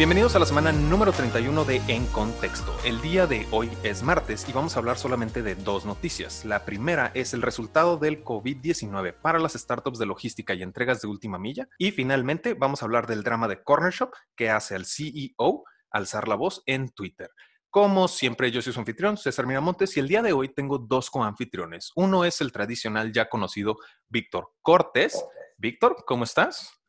Bienvenidos a la semana número 31 de En Contexto. El día de hoy es martes y vamos a hablar solamente de dos noticias. La primera es el resultado del COVID-19 para las startups de logística y entregas de última milla. Y finalmente vamos a hablar del drama de Corner Shop que hace al CEO alzar la voz en Twitter. Como siempre, yo soy su anfitrión, César Miramontes, y el día de hoy tengo dos coanfitriones. Uno es el tradicional ya conocido Víctor Cortés. Víctor, ¿cómo estás?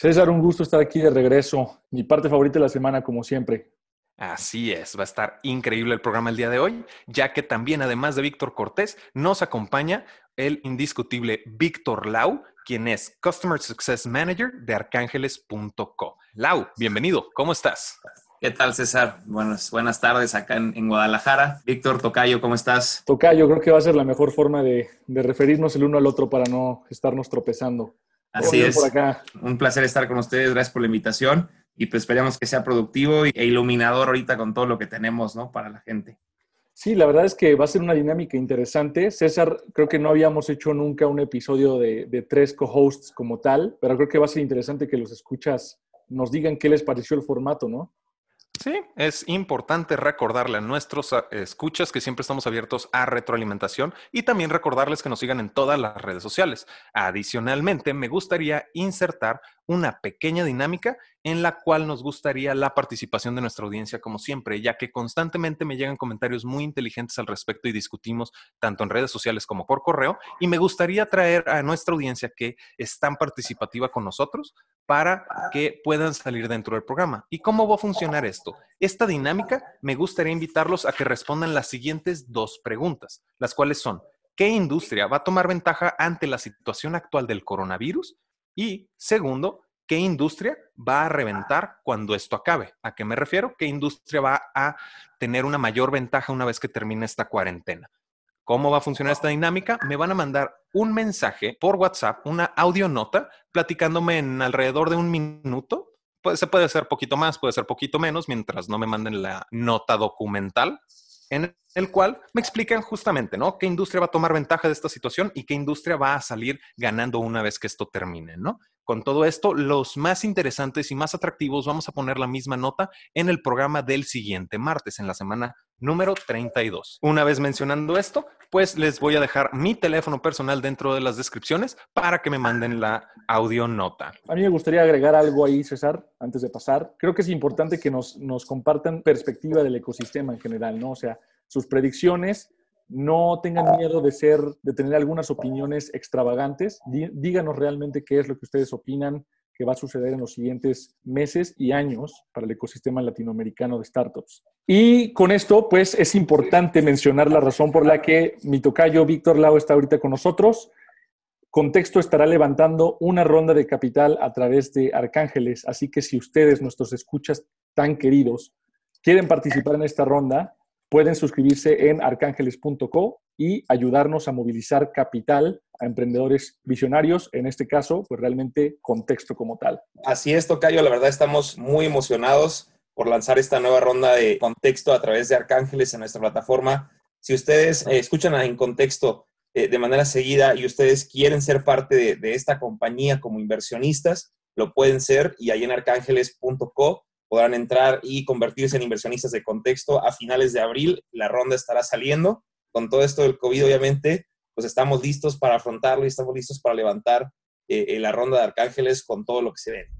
César, un gusto estar aquí de regreso. Mi parte favorita de la semana, como siempre. Así es, va a estar increíble el programa el día de hoy, ya que también, además de Víctor Cortés, nos acompaña el indiscutible Víctor Lau, quien es Customer Success Manager de arcángeles.co. Lau, bienvenido, ¿cómo estás? ¿Qué tal, César? Buenas, buenas tardes acá en, Guadalajara. Víctor Tocayo, ¿cómo estás? Tocayo, creo que va a ser la mejor forma de, de referirnos el uno al otro para no estarnos tropezando. Así es. Un placer estar con ustedes. Gracias por la invitación. Y pues esperamos que sea productivo e iluminador ahorita con todo lo que tenemos, ¿no? Para la gente. Sí, la verdad es que va a ser una dinámica interesante. César, creo que no habíamos hecho nunca un episodio de, de tres co-hosts como tal, pero creo que va a ser interesante que los escuchas nos digan qué les pareció el formato, ¿no? Sí, es importante recordarle a nuestros ah, escuchas que siempre estamos abiertos a retroalimentación y también recordarles que nos sigan en todas las redes sociales. Adicionalmente, me gustaría insertar una pequeña dinámica en la cual nos gustaría la participación de nuestra audiencia como siempre, ya que constantemente me llegan comentarios muy inteligentes al respecto y discutimos tanto en redes sociales como por correo y me gustaría traer a nuestra audiencia que es tan participativa con nosotros para que puedan salir dentro del programa. ¿Y cómo va a funcionar esto? Esta dinámica me gustaría invitarlos a que respondan las siguientes dos preguntas, las cuales son, ¿qué industria va a tomar ventaja ante la situación actual del coronavirus? Y segundo, ¿qué industria va a reventar cuando esto acabe? ¿A qué me refiero? ¿Qué industria va a tener una mayor ventaja una vez que termine esta cuarentena? ¿Cómo va a funcionar esta dinámica? Me van a mandar un mensaje por WhatsApp, una audionota, platicándome en alrededor de un minuto. Pues, se puede hacer poquito más, puede ser poquito menos, mientras no me manden la nota documental, en el cual me explican justamente, ¿no? ¿Qué industria va a tomar ventaja de esta situación y qué industria va a salir ganando una vez que esto termine, ¿no? Con todo esto, los más interesantes y más atractivos vamos a poner la misma nota en el programa del siguiente martes, en la semana número 32. Una vez mencionando esto, pues les voy a dejar mi teléfono personal dentro de las descripciones para que me manden la audio nota. A mí me gustaría agregar algo ahí, César, antes de pasar. Creo que es importante que nos, nos compartan perspectiva del ecosistema en general, ¿no? O sea, sus predicciones, no tengan miedo de ser, de tener algunas opiniones extravagantes. Díganos realmente qué es lo que ustedes opinan que va a suceder en los siguientes meses y años para el ecosistema latinoamericano de startups. Y con esto, pues es importante mencionar la razón por la que mi tocayo Víctor Lau está ahorita con nosotros. Contexto estará levantando una ronda de capital a través de Arcángeles, así que si ustedes, nuestros escuchas tan queridos, quieren participar en esta ronda, pueden suscribirse en arcángeles.co y ayudarnos a movilizar capital a emprendedores visionarios, en este caso, pues realmente contexto como tal. Así es, Tocayo, la verdad estamos muy emocionados por lanzar esta nueva ronda de contexto a través de Arcángeles en nuestra plataforma. Si ustedes eh, escuchan en contexto eh, de manera seguida y ustedes quieren ser parte de, de esta compañía como inversionistas, lo pueden ser y ahí en arcángeles.co podrán entrar y convertirse en inversionistas de contexto a finales de abril. La ronda estará saliendo. Con todo esto del COVID, obviamente, pues estamos listos para afrontarlo y estamos listos para levantar eh, eh, la ronda de Arcángeles con todo lo que se ve.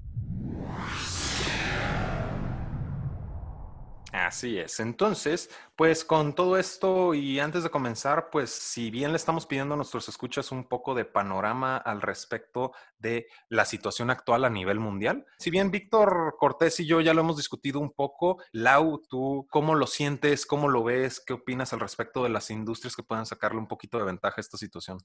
Así es. Entonces, pues con todo esto y antes de comenzar, pues si bien le estamos pidiendo a nuestros escuchas un poco de panorama al respecto de la situación actual a nivel mundial, si bien Víctor Cortés y yo ya lo hemos discutido un poco, Lau, tú cómo lo sientes, cómo lo ves, qué opinas al respecto de las industrias que puedan sacarle un poquito de ventaja a esta situación.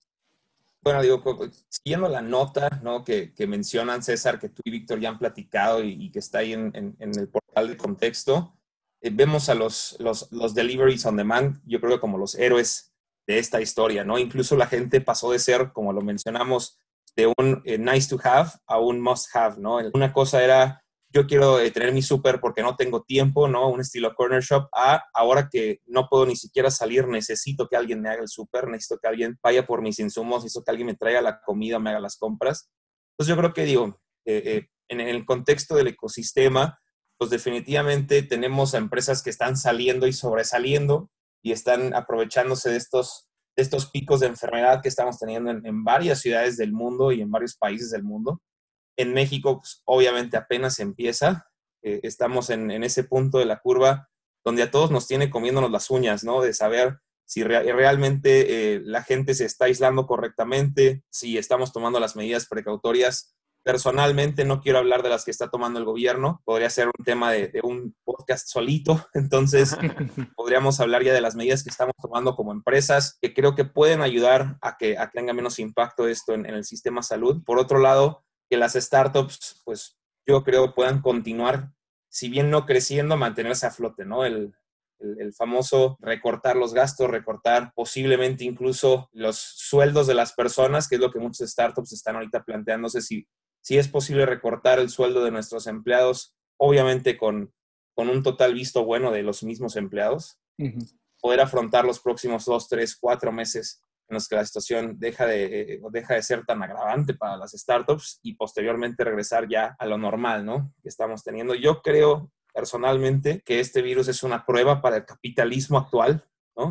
Bueno, digo, siguiendo la nota ¿no? que, mencionan César, que tú y Víctor ya han platicado y, que está ahí en el portal de contexto, eh, vemos a los, los, los, deliveries on demand, yo creo que como los héroes de esta historia, ¿no? Incluso la gente pasó de ser, como lo mencionamos, de un eh, nice to have a un must have, ¿no? Una cosa era, yo quiero eh, tener mi súper porque no tengo tiempo, ¿no? Un estilo corner shop, a ahora que no puedo ni siquiera salir, necesito que alguien me haga el súper, necesito que alguien vaya por mis insumos, necesito que alguien me traiga la comida, me haga las compras. Entonces yo creo que digo, en el contexto del ecosistema, pues definitivamente tenemos empresas que están saliendo y sobresaliendo y están aprovechándose de estos, estos picos de enfermedad que estamos teniendo en, varias ciudades del mundo y en varios países del mundo. En México, pues, obviamente apenas empieza. Eh, estamos en, ese punto de la curva donde a todos nos tiene comiéndonos las uñas, ¿no? De saber si realmente eh, la gente se está aislando correctamente, si estamos tomando las medidas precautorias Personalmente no quiero hablar de las que está tomando el gobierno, podría ser un tema de, un podcast solito, entonces podríamos hablar ya de las medidas que estamos tomando como empresas, que creo que pueden ayudar a que, tenga menos impacto esto en, el sistema salud. Por otro lado, que las startups, pues yo creo puedan continuar, si bien no creciendo, mantenerse a flote, ¿no? El, el, famoso recortar los gastos, recortar posiblemente incluso los sueldos de las personas, que es lo que muchas startups están ahorita planteándose si si es posible recortar el sueldo de nuestros empleados, obviamente con, con un total visto bueno de los mismos empleados, poder afrontar los próximos dos, tres, cuatro meses en los que la situación deja de, deja de ser tan agravante para las startups y posteriormente regresar ya a lo normal, ¿no? Que estamos teniendo. Yo creo personalmente que este virus es una prueba para el capitalismo actual, ¿no?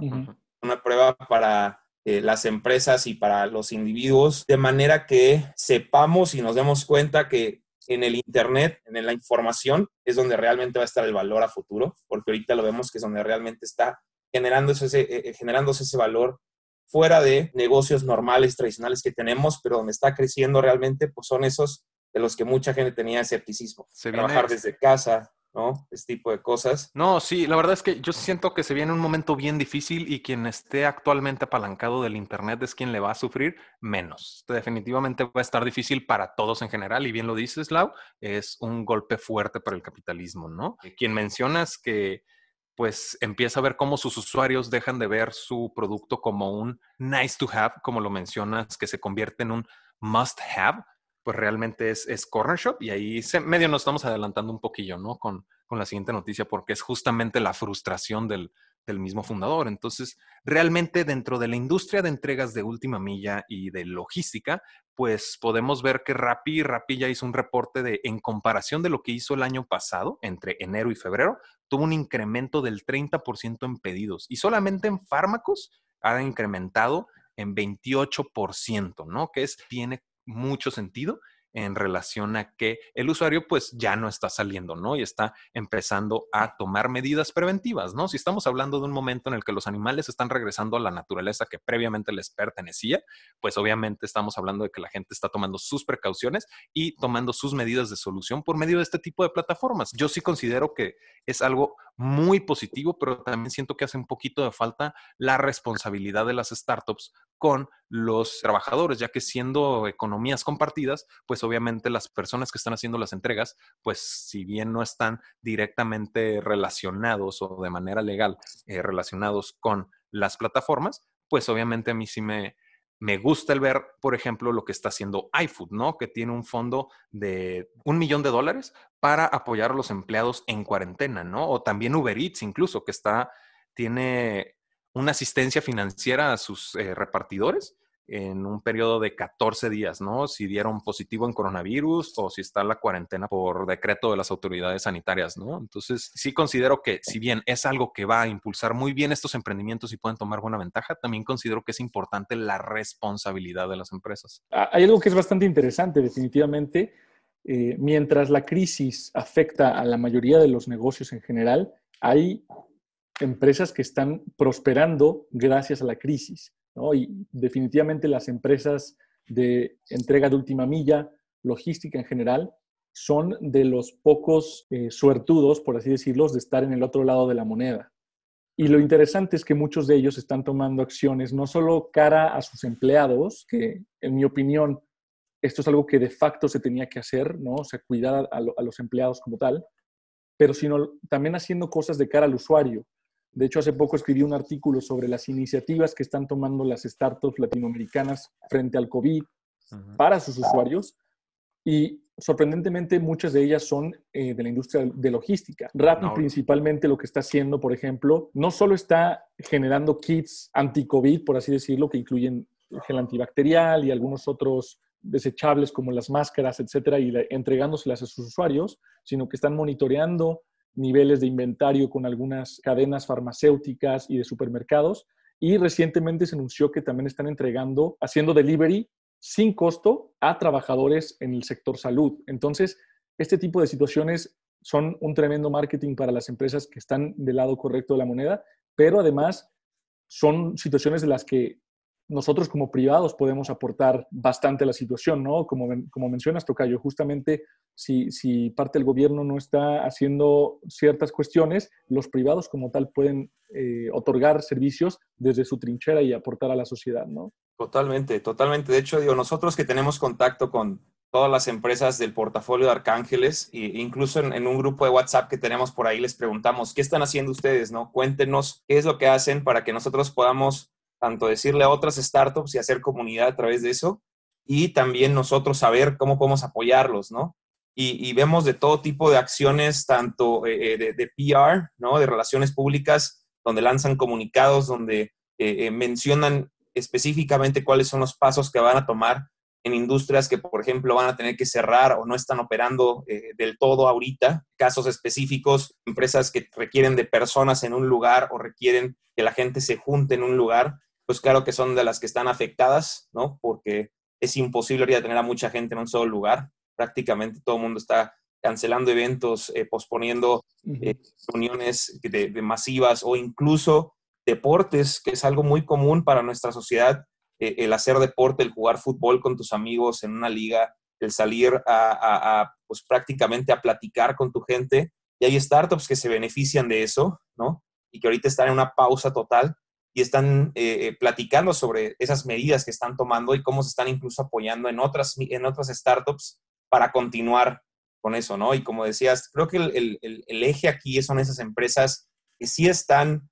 Una prueba para eh, las empresas y para los individuos, de manera que sepamos y nos demos cuenta que en el Internet, en la información, es donde realmente va a estar el valor a futuro, porque ahorita lo vemos que es donde realmente está generándose ese, eh, eh, generándose ese valor fuera de negocios normales, tradicionales que tenemos, pero donde está creciendo realmente, pues son esos de los que mucha gente tenía escepticismo. Trabajar desde casa, ¿no? Este tipo de cosas. No, sí, la verdad es que yo siento que se viene un momento bien difícil y quien esté actualmente apalancado del Internet es quien le va a sufrir menos. Definitivamente va a estar difícil para todos en general y bien lo dices, Lau, es un golpe fuerte para el capitalismo, ¿no? Quien mencionas que pues empieza a ver cómo sus usuarios dejan de ver su producto como un nice to have, como lo mencionas, que se convierte en un must have pues realmente es, es Corner Shop y ahí se, medio nos estamos adelantando un poquillo, ¿no? Con, con la siguiente noticia, porque es justamente la frustración del, del, mismo fundador. Entonces, realmente dentro de la industria de entregas de última milla y de logística, pues podemos ver que Rappi, Rappi ya hizo un reporte de, en comparación de lo que hizo el año pasado, entre enero y febrero, tuvo un incremento del 30% en pedidos y solamente en fármacos ha incrementado en 28%, ¿no? Que es, tiene mucho sentido en relación a que el usuario pues ya no está saliendo, ¿no? Y está empezando a tomar medidas preventivas, ¿no? Si estamos hablando de un momento en el que los animales están regresando a la naturaleza que previamente les pertenecía, pues obviamente estamos hablando de que la gente está tomando sus precauciones y tomando sus medidas de solución por medio de este tipo de plataformas. Yo sí considero que es algo muy positivo, pero también siento que hace un poquito de falta la responsabilidad de las startups con los trabajadores, ya que siendo economías compartidas, pues obviamente las personas que están haciendo las entregas, pues si bien no están directamente relacionados o de manera legal eh, relacionados con las plataformas, pues obviamente a mí sí me, me gusta el ver, por ejemplo, lo que está haciendo iFood, ¿no? Que tiene un fondo de un millón de dólares para apoyar a los empleados en cuarentena, ¿no? O también Uber Eats, incluso, que está, tiene una asistencia financiera a sus eh, repartidores en un periodo de 14 días, ¿no? Si dieron positivo en coronavirus o si está la cuarentena por decreto de las autoridades sanitarias, ¿no? Entonces, sí considero que si bien es algo que va a impulsar muy bien estos emprendimientos y pueden tomar buena ventaja, también considero que es importante la responsabilidad de las empresas. Ah, hay algo que es bastante interesante, definitivamente. Eh, mientras la crisis afecta a la mayoría de los negocios en general, hay empresas que están prosperando gracias a la crisis. Y definitivamente las empresas de entrega de última milla, logística en general, son de los pocos eh, suertudos, por así decirlo, de estar en el otro lado de la moneda. Y lo interesante es que muchos de ellos están tomando acciones no solo cara a sus empleados, que en mi opinión esto es algo que de facto se tenía que hacer, ¿no? O sea, cuidar a, a los empleados como tal, pero sino también haciendo cosas de cara al usuario. De hecho, hace poco escribí un artículo sobre las iniciativas que están tomando las startups latinoamericanas frente al COVID para sus usuarios y sorprendentemente muchas de ellas son eh, de la industria de logística. Rappi principalmente lo que está haciendo, por ejemplo, no solo está generando kits anti-COVID, por así decirlo, que incluyen gel antibacterial y algunos otros desechables como las máscaras, etcétera, y entregándoselas a sus usuarios, sino que están monitoreando niveles de inventario con algunas cadenas farmacéuticas y de supermercados. Y recientemente se anunció que también están entregando, haciendo delivery sin costo a trabajadores en el sector salud. Entonces, este tipo de situaciones son un tremendo marketing para las empresas que están del lado correcto de la moneda, pero además son situaciones de las que nosotros como privados podemos aportar bastante a la situación, ¿no? Como, como mencionas, Tocayo, justamente si, si parte del gobierno no está haciendo ciertas cuestiones, los privados como tal pueden eh, otorgar servicios desde su trinchera y aportar a la sociedad, ¿no? Totalmente, totalmente. De hecho, digo, nosotros que tenemos contacto con todas las empresas del portafolio de Arcángeles, e incluso en, en, un grupo de WhatsApp que tenemos por ahí, les preguntamos, ¿qué están haciendo ustedes? ¿no? Cuéntenos qué es lo que hacen para que nosotros podamos tanto decirle a otras startups y hacer comunidad a través de eso, y también nosotros saber cómo podemos apoyarlos, ¿no? Y, vemos de todo tipo de acciones, tanto eh, eh, de, PR, ¿no? De relaciones públicas, donde lanzan comunicados, donde eh, mencionan específicamente cuáles son los pasos que van a tomar en industrias que, por ejemplo, van a tener que cerrar o no están operando del todo ahorita, casos específicos, empresas que requieren de personas en un lugar o requieren que la gente se junte en un lugar pues claro que son de las que están afectadas, ¿no? Porque es imposible ahorita tener a mucha gente en un solo lugar. Prácticamente todo el mundo está cancelando eventos, eh, posponiendo eh, reuniones de, masivas o incluso deportes, que es algo muy común para nuestra sociedad, eh, el hacer deporte, el jugar fútbol con tus amigos en una liga, el salir a, a, pues prácticamente a platicar con tu gente. Y hay startups que se benefician de eso, ¿no? Y que ahorita están en una pausa total y están eh, eh, platicando sobre esas medidas que están tomando y cómo se están incluso apoyando en otras, en otras startups para continuar con eso, ¿no? Y como decías, creo que el, eje aquí son esas empresas que sí están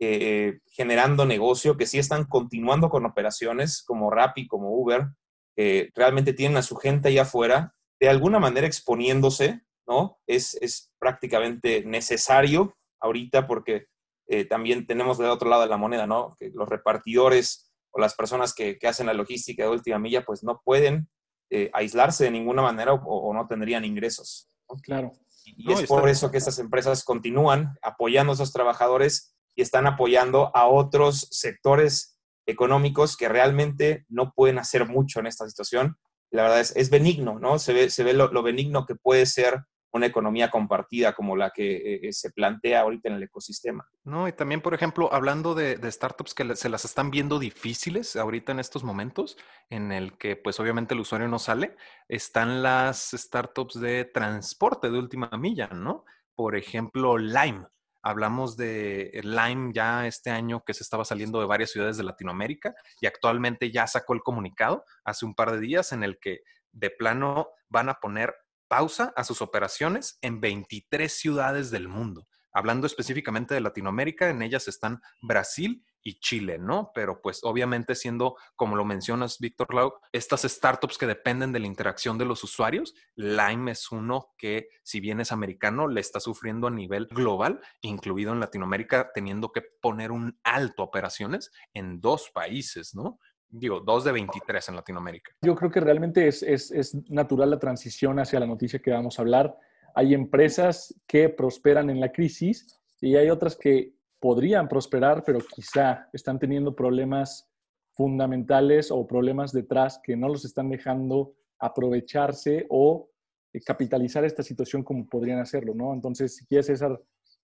eh, generando negocio, que sí están continuando con operaciones como Rappi, como Uber, que realmente tienen a su gente ahí afuera, de alguna manera exponiéndose, ¿no? Es, es prácticamente necesario ahorita porque eh, también tenemos del otro lado de la moneda, ¿no? Que los repartidores o las personas que, hacen la logística de última milla, pues no pueden eh, aislarse de ninguna manera o, no tendrían ingresos. Claro. Y, es por eso que estas empresas continúan apoyando a esos trabajadores y están apoyando a otros sectores económicos que realmente no pueden hacer mucho en esta situación. La verdad es, es benigno, ¿no? Se ve, se ve lo, lo benigno que puede ser una economía compartida como la que eh, eh, se plantea ahorita en el ecosistema. No, y también, por ejemplo, hablando de, startups que se las están viendo difíciles ahorita en estos momentos, en el que pues obviamente el usuario no sale, están las startups de transporte de última milla, ¿no? Por ejemplo, Lime. Hablamos de Lime ya este año que se estaba saliendo de varias ciudades de Latinoamérica y actualmente ya sacó el comunicado hace un par de días en el que de plano van a poner pausa a sus operaciones en 23 ciudades del mundo. Hablando específicamente de Latinoamérica, en ellas están Brasil y Chile, ¿no? Pero pues obviamente siendo, como lo mencionas, Víctor Lau, estas startups que dependen de la interacción de los usuarios, Lime es uno que, si bien es americano, le está sufriendo a nivel global, incluido en Latinoamérica, teniendo que poner un alto operaciones en dos países, ¿no? Digo, dos de 23 en Latinoamérica. Yo creo que realmente es, es, natural la transición hacia la noticia que vamos a hablar. Hay empresas que prosperan en la crisis y hay otras que podrían prosperar, pero quizá están teniendo problemas fundamentales o problemas detrás que no los están dejando aprovecharse o eh, capitalizar esta situación como podrían hacerlo, ¿no? Entonces, si quieres, César,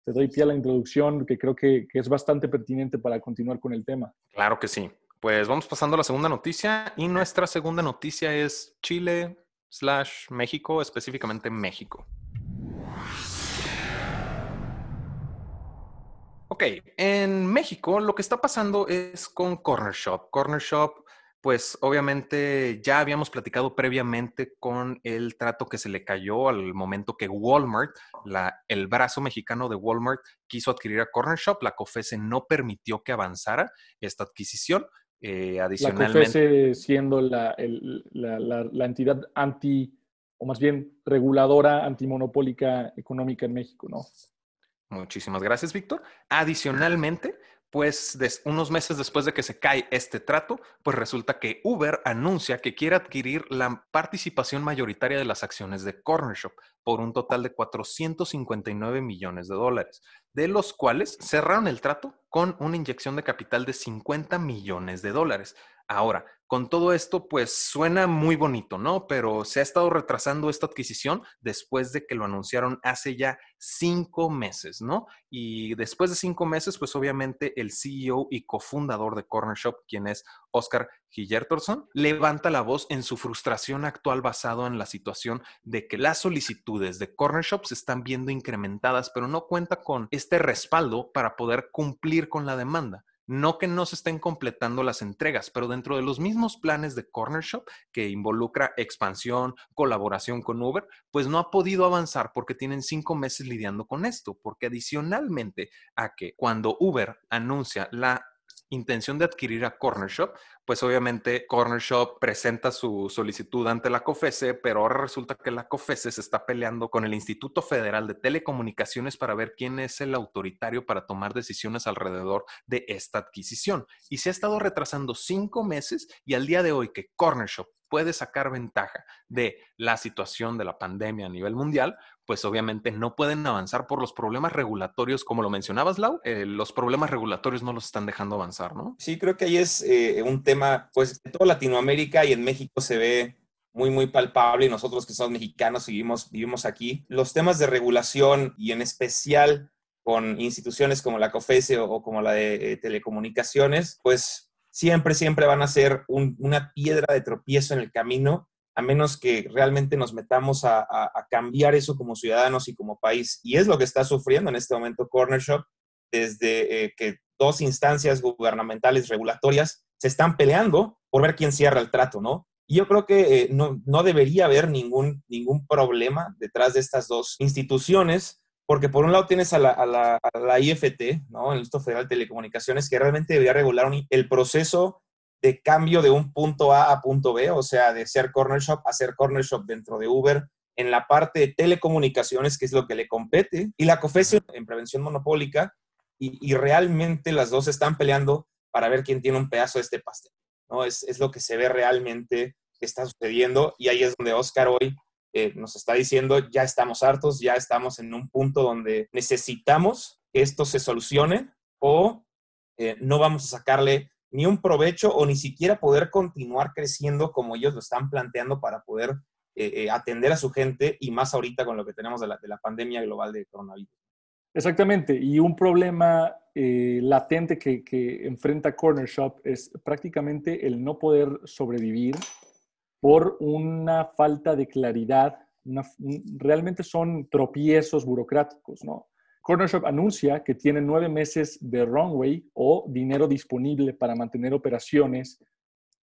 te doy pie a la introducción, que creo que, que es bastante pertinente para continuar con el tema. Claro que sí. Pues vamos pasando a la segunda noticia y nuestra segunda noticia es Chile slash México, específicamente México. Ok, en México lo que está pasando es con Corner Shop. Corner Shop, pues obviamente ya habíamos platicado previamente con el trato que se le cayó al momento que Walmart, el brazo mexicano de Walmart, quiso adquirir a Corner Shop. La COFESE no permitió que avanzara esta adquisición, eh, adicionalmente. La siendo la, la, entidad anti, o más bien reguladora antimonopólica económica en México, ¿no? Muchísimas gracias, Víctor. Adicionalmente, pues unos meses después de que se cae este trato, pues resulta que Uber anuncia que quiere adquirir la participación mayoritaria de las acciones de Corner Shop por un total de 459 millones de dólares, de los cuales cerraron el trato con una inyección de capital de 50 millones de dólares. Ahora, con todo esto, pues suena muy bonito, ¿no? Pero se ha estado retrasando esta adquisición después de que lo anunciaron hace ya cinco meses, ¿no? Y después de cinco meses, pues obviamente el CEO y cofundador de Corner Shop, quien es Oscar Gillertorson, levanta la voz en su frustración actual basado en la situación de que las solicitudes de Corner Shop se están viendo incrementadas, pero no cuenta con este respaldo para poder cumplir con la demanda. No que no se estén completando las entregas, pero dentro de los mismos planes de Corner Shop, que involucra expansión, colaboración con Uber, pues no ha podido avanzar porque tienen cinco meses lidiando con esto, porque adicionalmente a que cuando Uber anuncia la intención de adquirir a Corner Shop, pues obviamente Corner Shop presenta su solicitud ante la COFESE, pero ahora resulta que la COFESE se está peleando con el Instituto Federal de Telecomunicaciones para ver quién es el autoritario para tomar decisiones alrededor de esta adquisición. Y se ha estado retrasando cinco meses y al día de hoy que Corner Shop puede sacar ventaja de la situación de la pandemia a nivel mundial, pues obviamente no pueden avanzar por los problemas regulatorios, como lo mencionabas, Lau, eh, los problemas regulatorios no los están dejando avanzar, ¿no? Sí, creo que ahí es eh, un tema, pues, en toda Latinoamérica y en México se ve muy, muy palpable y nosotros que somos mexicanos y vivimos, vivimos aquí. Los temas de regulación y en especial con instituciones como la COFESE o, como la de eh, telecomunicaciones, pues siempre, siempre van a ser una piedra de tropiezo en el camino, a menos que realmente nos metamos a, cambiar eso como ciudadanos y como país. Y es lo que está sufriendo en este momento Corner Shop, desde eh, que dos instancias gubernamentales regulatorias se están peleando por ver quién cierra el trato, ¿no? Y yo creo que eh, no, debería haber ningún, ningún problema detrás de estas dos instituciones porque por un lado tienes a la, IFT, ¿no? el Instituto Federal de Telecomunicaciones, que realmente debería regular el proceso de cambio de un punto A a punto B, o sea, de ser corner shop a ser corner shop dentro de Uber en la parte de telecomunicaciones, que es lo que le compete, y la COFESE en prevención monopólica, y, realmente las dos están peleando para ver quién tiene un pedazo de este pastel, ¿no? Es, es lo que se ve realmente que está sucediendo, y ahí es donde Oscar hoy eh, nos está diciendo, ya estamos hartos, ya estamos en un punto donde necesitamos que esto se solucione o eh, no vamos a sacarle ni un provecho o ni siquiera poder continuar creciendo como ellos lo están planteando para poder eh, atender a su gente y más ahorita con lo que tenemos de la, de la pandemia global de coronavirus. Exactamente, y un problema latente que, que enfrenta Corner Shop es prácticamente el no poder sobrevivir por una falta de claridad. realmente son tropiezos burocráticos, ¿no? Corner Shop anuncia que tiene nueve meses de runway o dinero disponible para mantener operaciones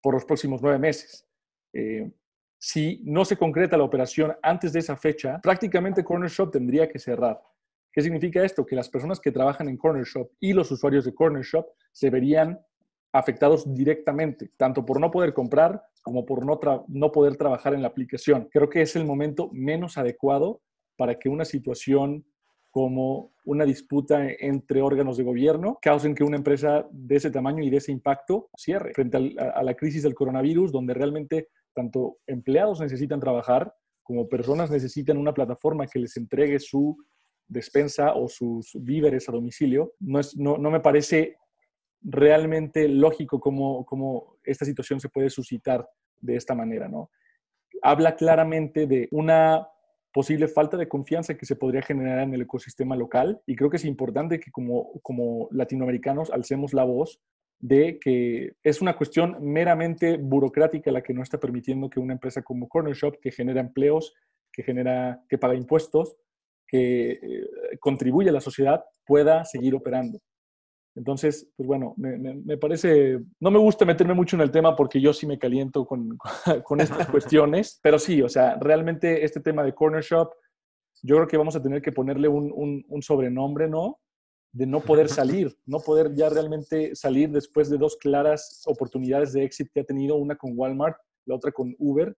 por los próximos nueve meses. Eh, si no se concreta la operación antes de esa fecha, prácticamente Corner Shop tendría que cerrar. ¿Qué significa esto? Que las personas que trabajan en Corner Shop y los usuarios de Corner Shop se verían afectados directamente, tanto por no poder comprar como por no, no poder trabajar en la aplicación. Creo que es el momento menos adecuado para que una situación como una disputa entre órganos de gobierno causen que una empresa de ese tamaño y de ese impacto cierre frente a la crisis del coronavirus, donde realmente tanto empleados necesitan trabajar como personas necesitan una plataforma que les entregue su despensa o sus víveres a domicilio. No, es, no, no me parece realmente lógico cómo, cómo esta situación se puede suscitar de esta manera, ¿no? Habla claramente de una posible falta de confianza que se podría generar en el ecosistema local y creo que es importante que como, como latinoamericanos alcemos la voz de que es una cuestión meramente burocrática la que no está permitiendo que una empresa como Corner Shop, que genera empleos, que, genera, que paga impuestos, que eh, contribuye a la sociedad, pueda seguir operando. Entonces, pues bueno, me, parece, no me gusta meterme mucho en el tema porque yo sí me caliento con, con estas cuestiones, pero sí, o sea, realmente este tema de Corner Shop, yo creo que vamos a tener que ponerle un, un, sobrenombre, ¿no? De no poder salir, no poder ya realmente salir después de dos claras oportunidades de éxito que ha tenido, una con Walmart, la otra con Uber.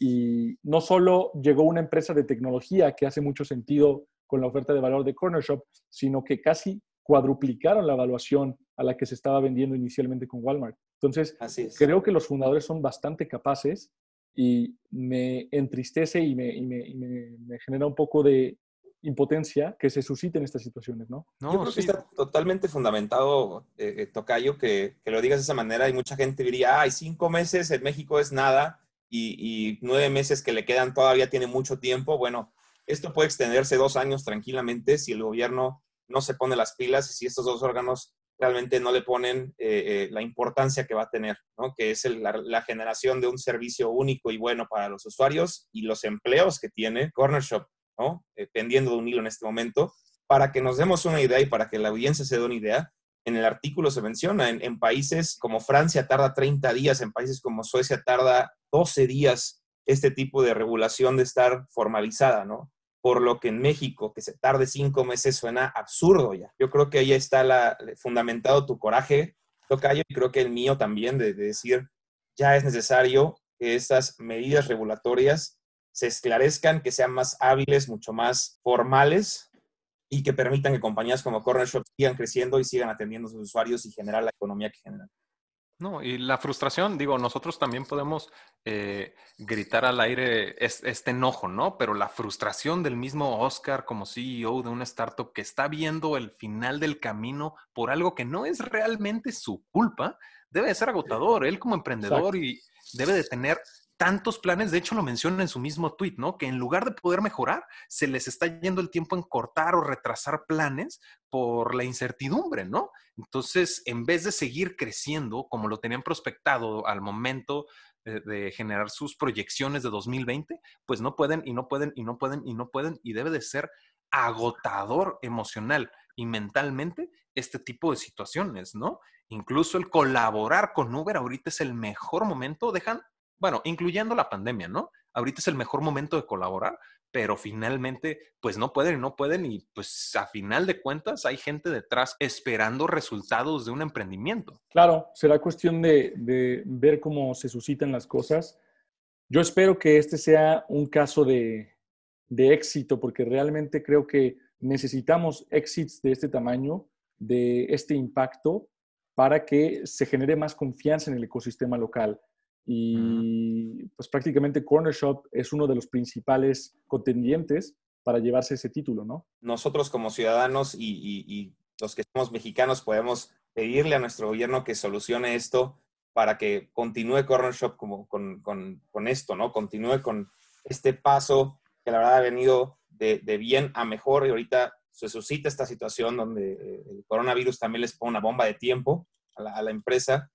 Y no solo llegó una empresa de tecnología que hace mucho sentido con la oferta de valor de Corner Shop, sino que casi cuadruplicaron la evaluación a la que se estaba vendiendo inicialmente con Walmart. Entonces, creo que los fundadores son bastante capaces y me entristece y me, me, genera un poco de impotencia que se susciten estas situaciones, ¿no? no Yo creo que está totalmente fundamentado, eh, eh, Tocayo, que, que, lo digas de esa manera y mucha gente diría, ay, cinco meses en México es nada y, y nueve meses que le quedan todavía tiene mucho tiempo. Bueno, esto puede extenderse dos años tranquilamente si el gobierno no se pone las pilas y si estos dos órganos realmente no le ponen eh, eh, la importancia que va a tener, que es la, generación de un servicio único y bueno para los usuarios y los empleos que tiene Corner Shop, ¿no? Eh, pendiendo de un hilo en este momento, para que nos demos una idea y para que la audiencia se dé una idea. En el artículo se menciona, en, en países como Francia tarda 30 días, en países como Suecia tarda 12 días este tipo de regulación de estar formalizada, ¿no? Por lo que en México que se tarde cinco meses suena absurdo ya. Yo creo que ahí está la, fundamentado tu coraje, Tocayo, y creo que el mío también, de, decir, ya es necesario que estas medidas regulatorias se esclarezcan, que sean más hábiles, mucho más formales y que permitan que compañías como Corner Shop sigan creciendo y sigan atendiendo a sus usuarios y generar la economía que generan. No, y la frustración, digo, nosotros también podemos eh, gritar al aire este enojo, ¿no? Pero la frustración del mismo Oscar como CEO de una startup que está viendo el final del camino por algo que no es realmente su culpa, debe de ser agotador. Él como emprendedor y debe de tener tantos planes, de hecho lo menciona en su mismo tweet, ¿no? Que en lugar de poder mejorar, se les está yendo el tiempo en cortar o retrasar planes por la incertidumbre, ¿no? Entonces, en vez de seguir creciendo como lo tenían prospectado al momento de, generar sus proyecciones de 2020, pues no pueden y no pueden y no pueden y no pueden y debe de ser agotador emocional y mentalmente este tipo de situaciones, ¿no? Incluso el colaborar con Uber ahorita es el mejor momento, dejan bueno, incluyendo la pandemia, ¿no? Ahorita es el mejor momento de colaborar, pero finalmente, pues no pueden y no pueden y pues a final de cuentas hay gente detrás esperando resultados de un emprendimiento. Claro, será cuestión de, ver cómo se suscitan las cosas. Yo espero que este sea un caso de, de éxito, porque realmente creo que necesitamos éxitos de este tamaño, de este impacto, para que se genere más confianza en el ecosistema local y pues prácticamente Corner Shop es uno de los principales contendientes para llevarse ese título, ¿no? Nosotros como ciudadanos y, los que somos mexicanos podemos pedirle a nuestro gobierno que solucione esto para que continúe Corner Shop como con, con, esto, ¿no? Continúe con este paso que la verdad ha venido de, bien a mejor y ahorita se suscita esta situación donde eh, el coronavirus también les pone una bomba de tiempo a la, empresa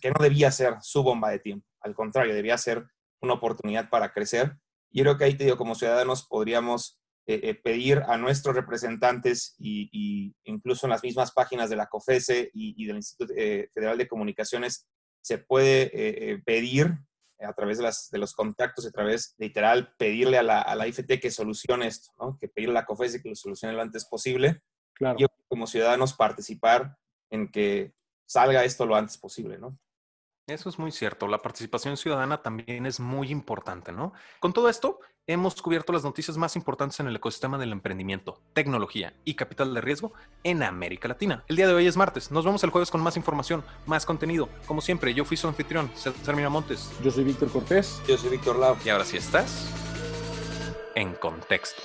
que no debía ser su bomba de tiempo, al contrario, debía ser una oportunidad para crecer. Y creo que ahí, te digo, como ciudadanos podríamos eh, eh, pedir a nuestros representantes y, incluso en las mismas páginas de la COFESE y, del Instituto eh, Federal de Comunicaciones se puede pedir a través de, las, de, los contactos, a través, literal, pedirle a la, a la IFT que solucione esto, ¿no? que pedirle a la COFESE que lo solucione lo antes posible. Claro. Y como ciudadanos participar en que salga esto lo antes posible, ¿no? Eso es muy cierto. La participación ciudadana también es muy importante, ¿no? Con todo esto, hemos cubierto las noticias más importantes en el ecosistema del emprendimiento, tecnología y capital de riesgo en América Latina. El día de hoy es martes. Nos vemos el jueves con más información, más contenido. Como siempre, yo fui su anfitrión, César Miramontes. Yo soy Víctor Cortés. Yo soy Víctor Lau. Y ahora sí estás en contexto.